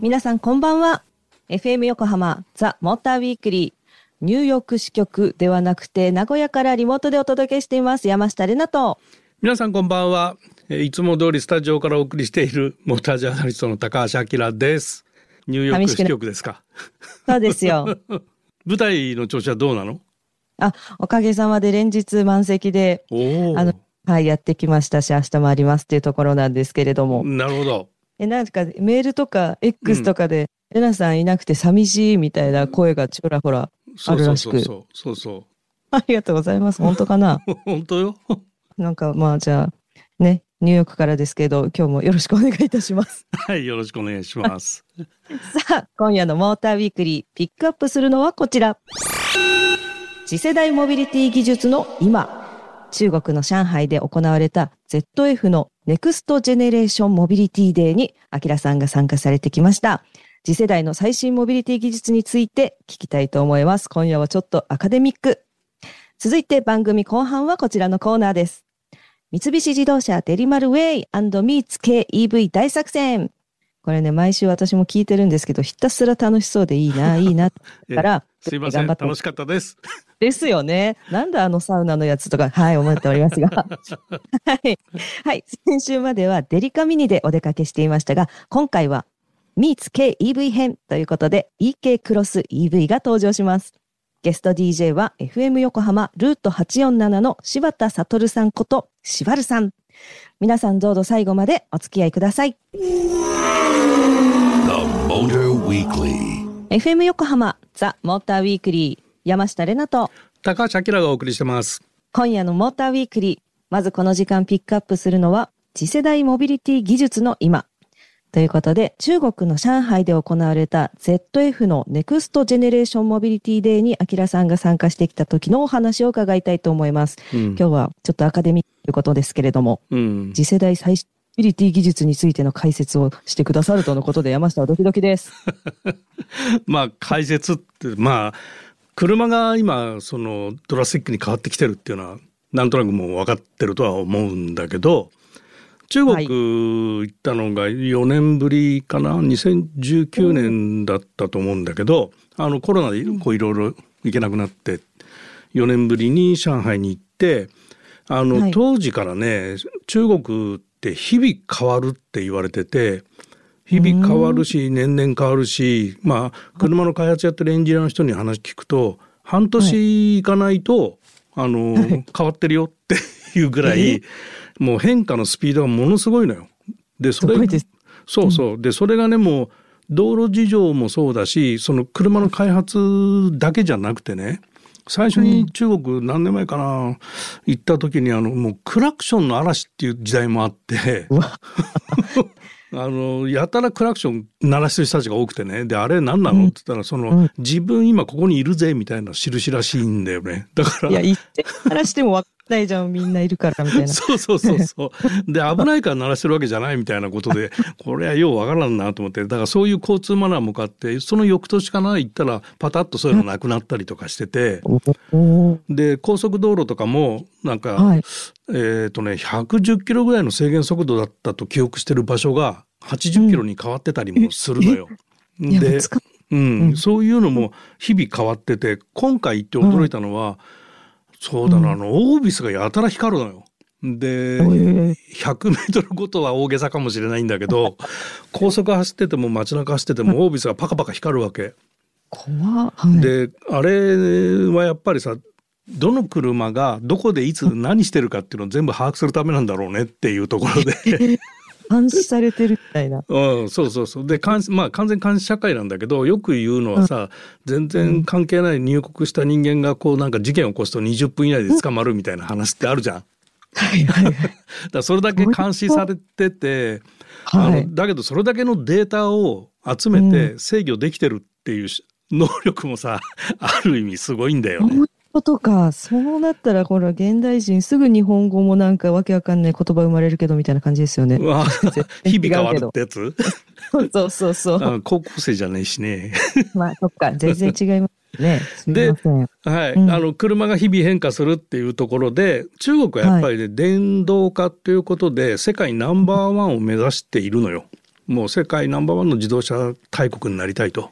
皆さんこんばんは。FM 横浜ザ・モーターウィークリー。ニューヨーク支局ではなくて名古屋からリモートでお届けしています山下玲奈と。皆さんこんばんは。いつも通りスタジオからお送りしているモータージャーナリストの高橋明です。ニューヨーク支局ですか？そうですよ。舞台の調子はどうなの？あ、おかげさまで連日満席で、あの、はい、やってきましたし、明日もありますっていうところなんですけれども。なるほど。え、なんかメールとか X とかで、うん、エナさんいなくて寂しいみたいな声がちょらほらあるらしく。そうそうそうありがとうございます。本当かな？本当よ。なんかまあじゃあ、ね、ニューヨークからですけど、今日もよろしくお願いいたします。はい、よろしくお願いします。さあ、今夜のモーターウィークリー、ピックアップするのはこちら。次世代モビリティ技術の今。中国の上海で行われた ZF の Next Generation Mobility Day に、アキラさんが参加されてきました。次世代の最新モビリティ技術について聞きたいと思います。今夜はちょっとアカデミック。続いて番組後半はこちらのコーナーです。三菱自動車デリマルウェイミーツ系 EV 大作戦。これね、毎週私も聞いてるんですけど、ひたすら楽しそうでいいな、いいな、から、すいません、楽しかったです。ですよね。なんだあのサウナのやつとか、はい、思っておりますが。はい。はい。先週まではデリカミニでお出かけしていましたが、今回はミーツ K EV 編ということで EK クロス EV が登場します。ゲスト DJ は FM 横浜ルート847の柴田悟さんこと柴るさん。皆さんどうぞ最後までお付き合いください。FM 横浜ザ・モーターウィークリー山下れなと高橋明がお送りしてます。今夜のモーターウィークリーまずこの時間ピックアップするのは次世代モビリティ技術の今ということで、中国の上海で行われた ZF の Next Generation Mobility Day に、アキラさんが参加してきた時のお話を伺いたいと思います。うん、今日はちょっとアカデミックということですけれども、うん、次世代最新モビリティ技術についての解説をしてくださるとのことで、山下はドキドキです。まあ、解説って、まあ、車が今、そのドラスティックに変わってきてるっていうのは、なんとなくもう分かってるとは思うんだけど、中国行ったのが4年ぶりかな、2019年だったと思うんだけど、あのコロナでこういろいろ行けなくなって4年ぶりに上海に行ってあの、はい、当時からね中国って日々変わるって言われてて日々変わるし年々変わるしまあ車の開発やってるエンジニアの人に話聞くと半年いかないと、あの変わってるよっていうぐらい。もう変化のスピードがものすごいのよ。でそれそうそう、でそれがねもう道路事情もそうだしその車の開発だけじゃなくてね最初に中国何年前かな、行った時にあのもうクラクションの嵐っていう時代もあって あのやたらクラクション鳴らしてる人たちが多くてね。であれ何なの、って言ったらその、うん、自分今ここにいるぜみたいな印らしいんだよね。だからいや言って。鳴らしても分ないじゃんみんないるからみたいな。そうそうそうそう。で危ないから鳴らしてるわけじゃないみたいなことで これはようわからんなと思って。だからそういう交通マナーもかってその翌年かな行ったらパタッとそういうのなくなったりとかしてて。で高速道路とかもなんか、はい、えっ、ー、とね110キロぐらいの制限速度だったと記憶してる場所が80キロに変わってたりもするのよ。うん、でうん、そういうのも日々変わってて今回行って驚いたのは、そうだな、あの、オービスがやたら光るのよ。で、100メートルごとは大げさかもしれないんだけど、高速走ってても街中走っててもオービスがパカパカ光るわけ。怖で、あれはやっぱりさ、どの車がどこでいつ何してるかっていうのを全部把握するためなんだろうねっていうところで 監視されてるみたいな。うん、そうそうそうで監視まあ完全監視社会なんだけどよく言うのはさ、うん、全然関係ない入国した人間がこうなんか事件を起こすと20分以内で捕まるみたいな話ってあるじゃん。はいはいはい、だそれだけ監視されてて、あのだけどそれだけのデータを集めて制御できてるっていう能力もさある意味すごいんだよね。ことか。そうなったら、ほら、現代人すぐ日本語もなんかわけわかんない言葉生まれるけどみたいな感じですよね。日々変わるってやつ そうそうそう。高校生じゃないしね。まあ、そっか。全然違いますね。で、すいまはい、うんあの車が日々変化するっていうところで中国はやっぱりね、電動化ということで世界ナンバーワンを目指しているのよ。もう世界ナンバーワンの自動車大国になりたいと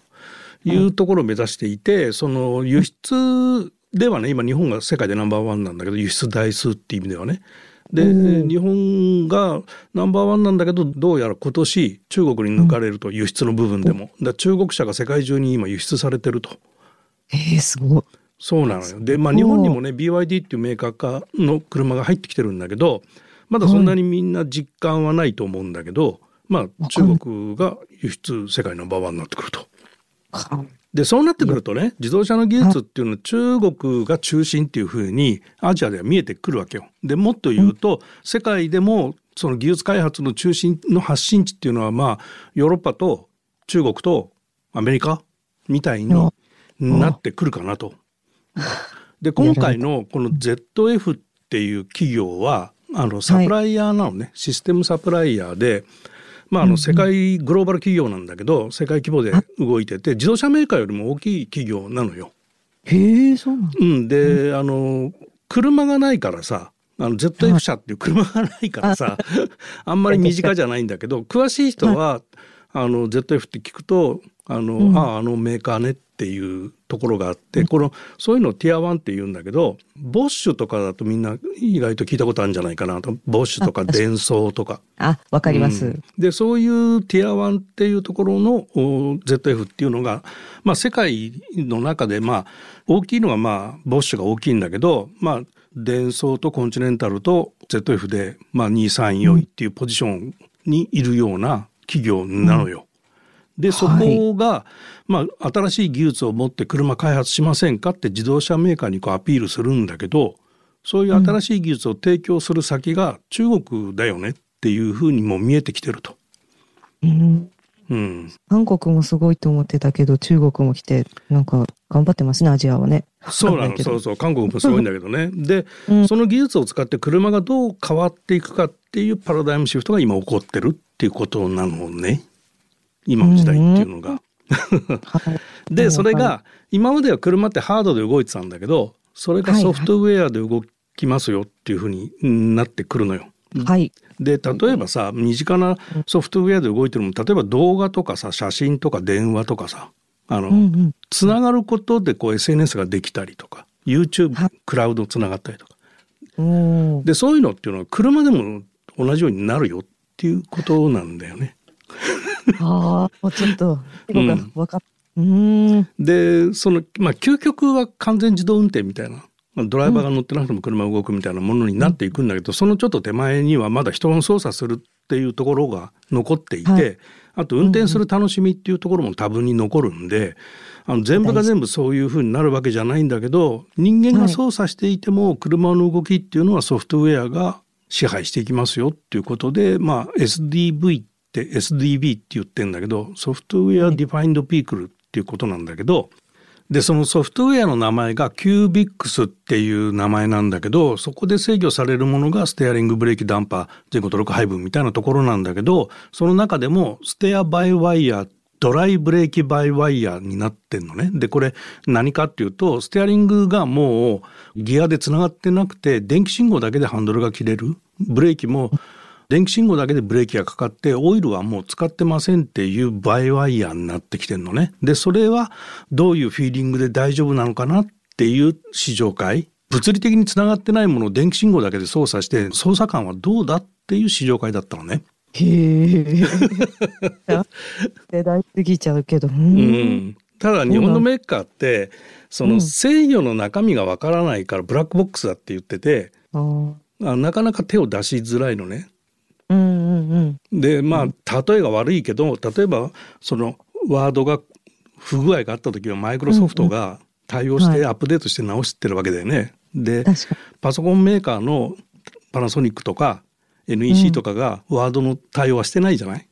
いうところを目指していて、その輸出ではね今日本が世界でナンバーワンなんだけど輸出台数っていう意味ではね。で、うん日本がナンバーワンなんだけどどうやら今年中国に抜かれると、輸出の部分でも。だ中国車が世界中に今輸出されてると。えー、すごい。そうなのよ。で、まあ日本にもね、BYD っていうメーカー化の車が入ってきてるんだけど、まだそんなにみんな実感はないと思うんだけど、まあ中国が輸出世界ナンバーワンになってくると。で、そうなってくるとね、自動車の技術っていうのは中国が中心っていうふうにアジアでは見えてくるわけよ。で、もっと言うと、世界でもその技術開発の中心の発信地っていうのは、まあ、ヨーロッパと中国とアメリカみたいになってくるかなと。で、今回のこの ZF っていう企業は、あの、サプライヤーなのね、システムサプライヤーで、まあ、あの世界グローバル企業なんだけど世界規模で動いてて自動車メーカーよりも大きい企業なのよ。へえ、そうなんだ。うん、で、あの車がないからさあの ZF 車っていう車がないからさ あんまり身近じゃないんだけど詳しい人はあの ZF って聞くとあの、うん。あああのメーカーねっていうところがあって、このそういうのをティア1って言うんだけどボッシュとかだとみんな意外と聞いたことあるんじゃないかなとボッシュとかあ確かデンソーとか。あ、わかります。うんでそういうティア1っていうところのお ZF っていうのが、まあ、世界の中でまあ大きいのがまあボッシュが大きいんだけどまあデンソーとコンチネンタルと ZF で、まあ、234位っていうポジションにいるような企業なのよ。でそこが、まあ、新しい技術を持って車開発しませんかって自動車メーカーにこうアピールするんだけどそういう新しい技術を提供する先が中国だよねっていうふうにも見えてきてると。うん。うん、韓国もすごいと思ってたけど、中国も来て、なんか頑張ってますね、アジアはね。そうなの。そうそう。韓国もすごいんだけどね。で、うん。その技術を使って車がどう変わっていくかっていうパラダイムシフトが今起こってるっていうことなのね今の時代っていうのが。はい。でそれが今までは車ってハードで動いてたんだけどそれがソフトウェアで動きますよっていうふうになってくるのよ。はい。で例えばさ身近なソフトウェアで動いてるのも例えば動画とかさ写真とか電話とかさあの、うんうん。つながることでこう SNS ができたりとか YouTube はいクラウドつながったりとかでそういうのっていうのは車でも同じようになるよっていうことなんだよね。ああ、もうちょっと、うんが分かっうーん。でそのまあ究極は完全自動運転みたいな。まあドライバーが乗ってなくても車が動くみたいなものになっていくんだけど、そのちょっと手前にはまだ人が操作するっていうところが残っていて、はいあと運転する楽しみっていうところも多分に残るんで、あの全部が全部そういうふうになるわけじゃないんだけど人間が操作していても車の動きっていうのはソフトウェアが支配していきますよっていうことで、まあ、SDV って SDV って言ってんだけど software defined vehicle っていうことなんだけどでそのソフトウェアの名前が cubiX っていう名前なんだけどそこで制御されるものがステアリングブレーキダンパー前後トルク配分みたいなところなんだけどその中でも steer by wire、dry brake by wire になってんのね。でこれ何かっていうとステアリングがもうギアでつながってなくて電気信号だけでハンドルが切れるブレーキも電気信号だけでブレーキがかかってオイルはもう使ってませんっていうバイワイヤーになってきてんのね。でそれはどういうフィーリングで大丈夫なのかなっていう試乗会物理的につながってないものを電気信号だけで操作して操作感はどうだっていう試乗会だったのね。へえ。世代過ぎちゃうけど。う。うんん、ただ日本のメーカーってその制御の中身がわからないからブラックボックスだって言っててあーあなかなか手を出しづらいのね。うんうんうん。でまあ例えが悪いけど例えばそのワードが不具合があった時はマイクロソフトが対応してアップデートして直してるわけだよね。でパソコンメーカーのパナソニックとか NEC とかがワードの対応はしてないじゃない、に。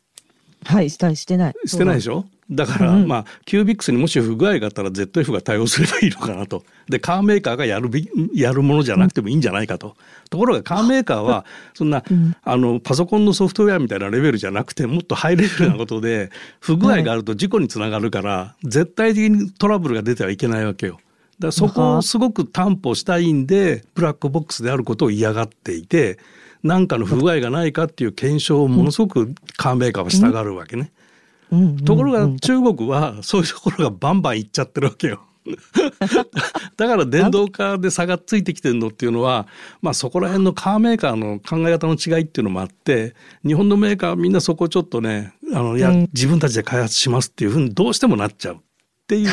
はい、したりしてない。してないでしょ？ょだから、うんまあキュービックスにもし不具合があったら ZF が対応すればいいのかなとでカーメーカーがやるべやるものじゃなくてもいいんじゃないかと、ところがカーメーカーはそんな、うんあのパソコンのソフトウェアみたいなレベルじゃなくてもっとハイレベルなことで不具合があると事故につながるから、絶対的にトラブルが出てはいけないわけよ。だからそこをすごく担保したいんでブラックボックスであることを嫌がっていて何かの不具合がないかっていう検証をものすごくカーメーカーはしたがるわけね。ところがうん中国はそういうところがバンバンいっちゃってるわけよ。だから電動化で差がついてきてるのっていうのは、まあ、そこら辺のカーメーカーの考え方の違いっていうのもあって日本のメーカーはみんなそこをちょっとねあのいや、うん自分たちで開発しますっていうふうにどうしてもなっちゃうっていう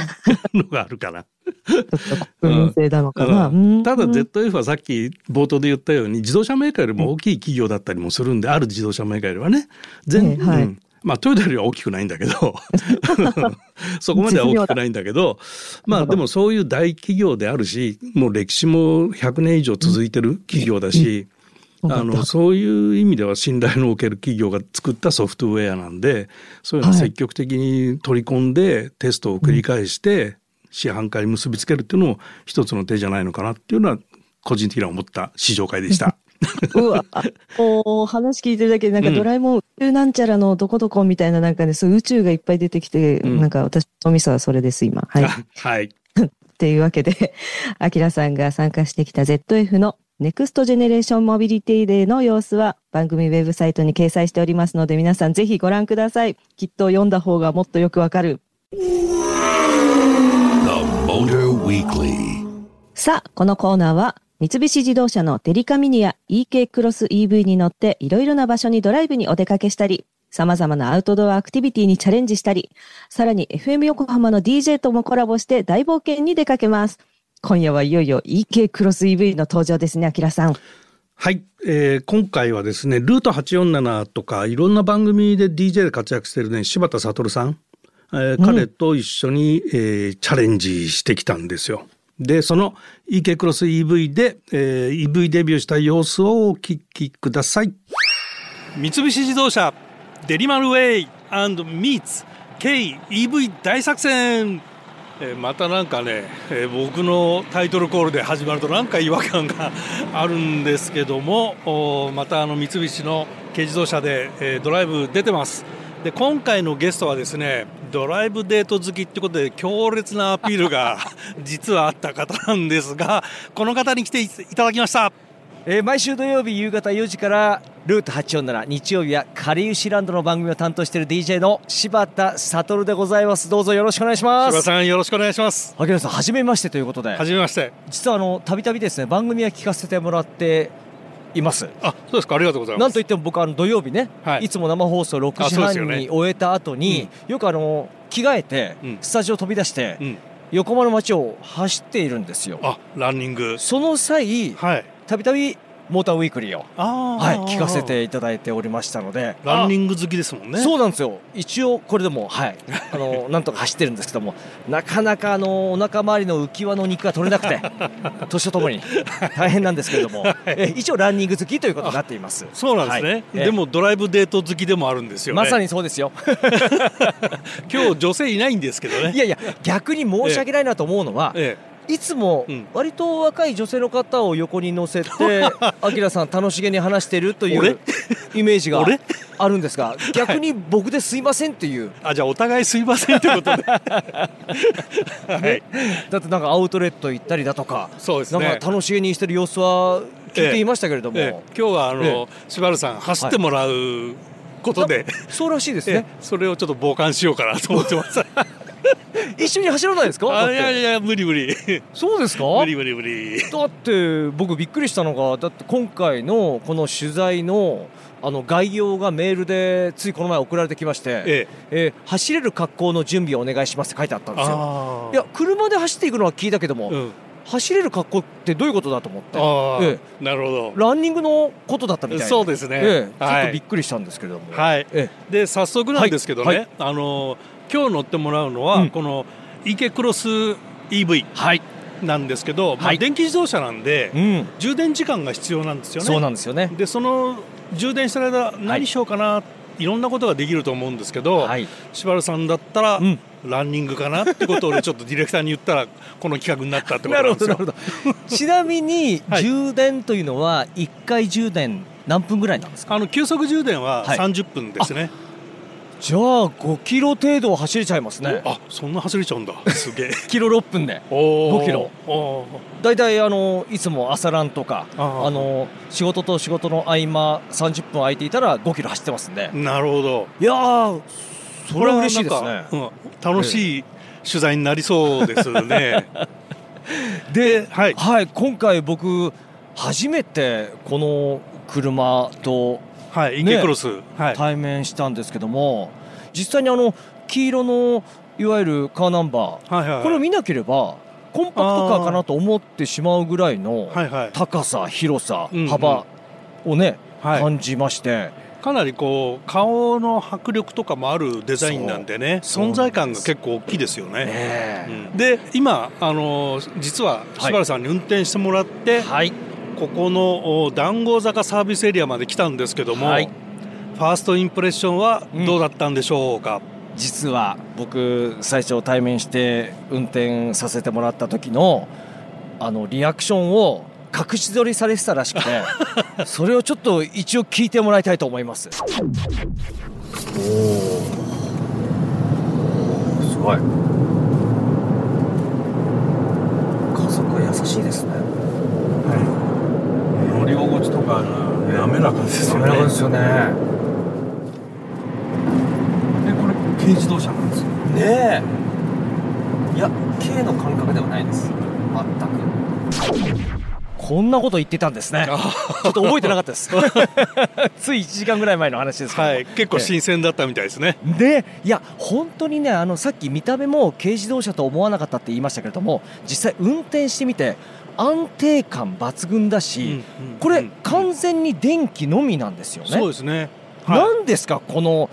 のがあるから。国民性なのかな。うんただうん ZF はさっき冒頭で言ったように自動車メーカーよりも大きい企業だったりもするんで、ある自動車メーカーよりはね全、ええはいうんまあトヨタよりは大きくないんだけど そこまでは大きくないんだけどまあでもそういう大企業であるしもう歴史も100年以上続いてる企業だし、うん。あのそういう意味では信頼のおける企業が作ったソフトウェアなんでそういうのをはい。積極的に取り込んでテストを繰り返して市販化に結びつけるっていうのも一つの手じゃないのかなっていうのは個人的には思った試乗会でした。うわ、こう話聞いてるだけでなんかうんドラえもん宇宙なんちゃらのどこどこみたいななんかね、そう宇宙がいっぱい出てきて、うんなんか私の脳みそはそれです今。はい。っ はい。ていうわけで、アキラさんが参加してきた ZF の Next Generation Mobility Day の様子は番組ウェブサイトに掲載しておりますので皆さんぜひご覧ください。きっと読んだ方がもっとよくわかる。The Motor Weekly. さあ、このコーナーは、三菱自動車のデリカミニや EK クロス EV に乗っていろいろな場所にドライブにお出かけしたり、様々なアウトドアアクティビティにチャレンジしたり、さらに FM 横浜の DJ ともコラボして大冒険に出かけます。今夜はいよいよ EK クロス EV の登場ですね、アキラさん。はい、えー今回はですねルート847とかいろんな番組で DJ で活躍してるね柴田悟さん、えー彼と一緒に、えーチャレンジしてきたんですよ。でその EK クロス EV で、えー EV デビューした様子をお聞きください。三菱自動車デリマルウェイミーツ KEV 大作戦えまたなんかね、え僕のタイトルコールで始まるとなんか違和感があるんですけどもまたあの三菱の軽自動車で、えドライブ出てますで今回のゲストはですねドライブデート好きってことで強烈なアピールが 実はあった方なんですがこの方に来ていただきました。えー毎週土曜日夕方4時からルート847日曜日はカリウシランドの番組を担当している DJ の柴田悟でございます。どうぞよろしくお願いします。柴田さんよろしくお願いします。萩原さん初めましてということで。はじめまして。実はあのたびたびですね番組は聞かせてもらっています。あそうですか。ありがとうございます。なんといっても僕あの土曜日ね、はい。い、つも生放送6あ時半に終えた後に、よくあの着替えて、うん。スタジオ飛び出して、うん。横浜の街を走っているんですよ。あランニング。その際はい。たびたびモーターウィークリーをあはい、聞かせていただいておりましたので、ランニング好きですもんね。そうなんですよ。一応これでもはい、あの なんとか走ってるんですけども、なかなかあのお腹周りの浮き輪の肉が取れなくて、年とともに大変なんですけれども、え一応ランニング好きということになっています。そうなんですね、はい。えでもドライブデート好きでもあるんですよね。まさにそうですよ。今日女性いないんですけどね。いやいや逆に申し訳ないなと思うのは、えいつもうん。割と若い女性の方を横に乗せて、あきらさん楽しげに話しているとい俺？うイメージが俺？あるんですが、逆に僕ですいませんっていう。えあじゃあお互いすいませんということで はい。だってなんかアウトレット行ったりだとか、そうですね。なんか楽しげにしてる様子は聞いていましたけれども、ええ。今日はあの、え柴原さん走ってもらうことで、そうらしいです ええ。ね。それをちょっと傍観しようかなと思ってます 一緒に走らないですか？いやいや無理無理。そうですか？無理無理無理。だって僕びっくりしたのがだって今回のこの取材のあの概要がメールでついこの前送られてきまして、ええ。えー走れる格好の準備をお願いしますって書いてあったんですよ。あいや車で走っていくのは聞いたけども、うん。走れる格好ってどういうことだと思って、ああ、えなるほランニングのことだったみたいな。そうですね。ええ。ちょはいっとびっくりしたんですけれども。はい。えで早速なんですけどね、はい。はい。あの今日乗ってもらうのは、うん。この池クロス EV はい。なんですけど、まあ、はい。電気自動車なんで、うん。充電時間が必要なんですよね。そうなんですよね。でその充電してる間何しようかなっいろんなことができると思うんですけど、はい。柴原さんだったら、うん。ランニングかなってことを俺ちょっとディレクターに言ったら この企画になったってことななんですよ。るほどなるほど。ちなみにはい。充電というのは1回充電何分ぐらいなんですか？あの急速充電ははい。30分ですね、じゃあ5キロ程度走れちゃいますね。あそんな走れちゃうんだ。すげえ。キロ6分で。おー。5キロ。お大体あのいつも朝ランとかあの仕事と仕事の合間30分空いていたら5キロ走ってますんで。ーなるほど。いやーそれは嬉しいですね。うん楽しい取材になりそうですね。ではい。はい今回僕初めてこの車とはいね。池クロス、はい。対面したんですけども実際にあの黄色のいわゆるカーナンバーはいはいこれを見なければコンパクトカーかなと思ってしまうぐらいのはいはい。高さ広さうんうん。幅をねはい。感じまして。かなりこう顔の迫力とかもあるデザインなんでね存在感が結構大きいですよね。ね。うん。で今あの実は柴原さんに運転してもらって、はいここのお談合坂サービスエリアまで来たんですけども、はい。ファーストインプレッションはどうだったんでしょうか、実は僕最初対面して運転させてもらった時のあのリアクションを隠し撮りされてたらしくて それをちょっと一応聞いてもらいたいと思います。おおすごい。加速が優しいですね。乗り心地とか滑らかです滑らかですよね。でこれ軽自動車なんですよ。ねえ。いや軽の感覚ではないです。全く。こんなこと言ってたんですね。ちょっと覚えてなかったです。つい1時間ぐらい前の話ですけども。はい。結構新鮮だったみたいですね、でいや本当にねあのさっき見た目も軽自動車と思わなかったって言いましたけれども実際運転してみて安定感抜群だし、これうん完全に電気のみなんですよね。そうですね、はい。なんですかこの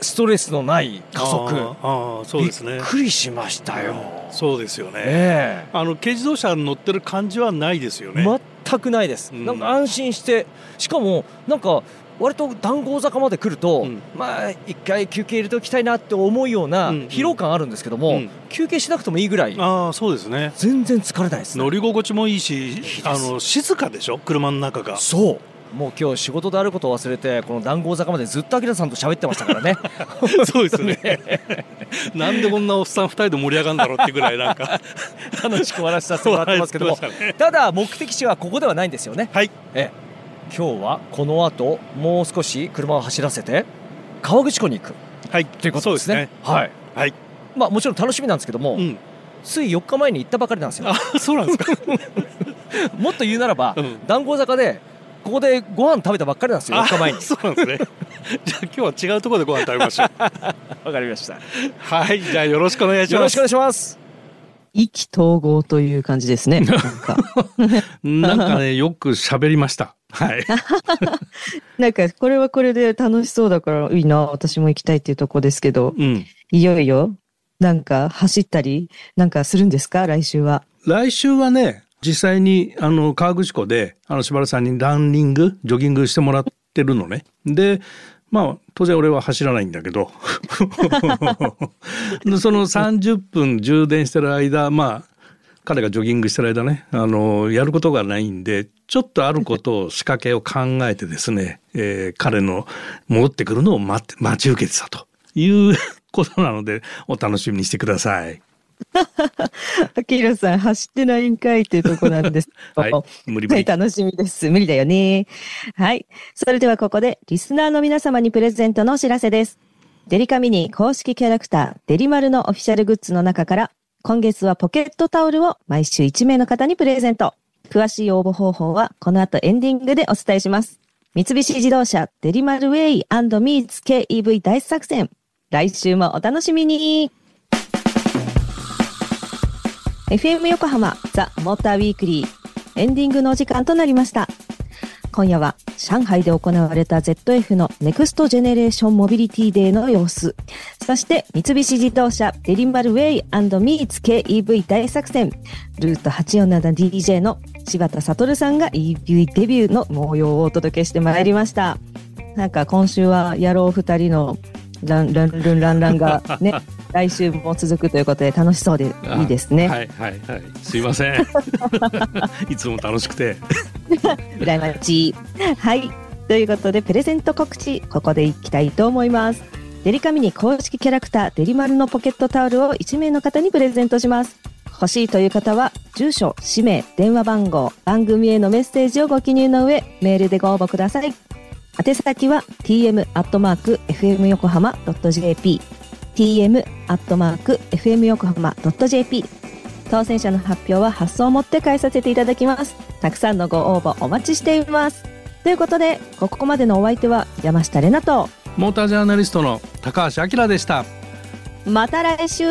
ストレスのない加速。あーあーそうですね。びっくりしましたよ。そうですよね、え。あの軽自動車に乗ってる感じはないですよえね、全くないです、うん。なんか安心してしかもなんか割と談合坂まで来ると、うん。まあ一回休憩入れておきたいなって思うようなうん。うん疲労感あるんですけども、うん。休憩しなくてもいいぐらいああそうですね。全然疲れないです、乗り心地もいいしあの静かでしょ？車の中が。そう。もう今日仕事であることを忘れてこの談合坂までずっと明さんと喋ってましたからね。そうですね。なんでこんなおっさん二人で盛り上がるんだろうっていうぐらいなんか。楽しく終わらせさせてもらってますけども。ただ目的地はここではないんですよね。はい。ええ今日はこの後もう少し車を走らせて川口湖に行く。はい。ということですね。そうはい。はい。まあもちろん楽しみなんですけども、うん。つい4日前に行ったばかりなんですよ。あそうなんですか。もっと言うならば、うん。談合坂でここでご飯食べたばっかりなんですよ4日前に。あそうなんですね。じゃあ今日は違うところでご飯食べましょう。わかりました。はい。じゃあよろしくお願いします。よろしくお願いします意気投合という感じですね。なんか。なんかねよく喋りましたはい なんか、これはこれで楽しそうだからいいな、私も行きたいっていうとこですけど、うんいよいよ、なんか走ったり、なんかするんですか？来週は。来週はね実際にあの河口湖であの柴原さんにランニングジョギングしてもらってるのねでまあ当然俺は走らないんだけど その30分充電してる間まあ彼がジョギングしてる間ねあのやることがないんでちょっとあることを仕掛けを考えてですね、えー彼の戻ってくるのを待って待ち受けてたということなのでお楽しみにしてください。アキラさん走ってないんかいっていうとこなんです。はい無理無はい、理。楽しみです。無理だよね。はい。それではここで、リスナーの皆様にプレゼントのお知らせです。デリカミニ公式キャラクター、デリマルのオフィシャルグッズの中から、今月はポケットタオルを毎週1名の方にプレゼント。詳しい応募方法は、この後エンディングでお伝えします。三菱自動車デリマルウェイミーツ KEV 大作戦。来週もお楽しみに FM 横浜ザ・モーターウィークリーエンディングのお時間となりました。今夜は上海で行われた ZF の Next Generation Mobility Day の様子。そして三菱自動車デリマルウェイミーツ KEV 大作戦。ルート 847DJ の柴田悟さんが EV デビューの模様をお届けしてまいりました。なんか今週は野郎二人のランランルンランランがね来週も続くということで楽しそうでいいですね。はいはいはい。すいません。いつも楽しくて。羨ましい。はい。ということで、プレゼント告知、ここでいきたいと思います。デリカミニ公式キャラクター、デリマルのポケットタオルを1名の方にプレゼントします。欲しいという方は、住所、氏名、電話番号、番組へのメッセージをご記入の上、メールでご応募ください。宛先は tm.fm 横浜 .jp tm.fm 横浜 .jp 当選者の発表は発送をもって返させていただきます。たくさんのご応募お待ちしています。ということで、ここまでのお相手は山下れなと、モータージャーナリストの高橋明でした。また来週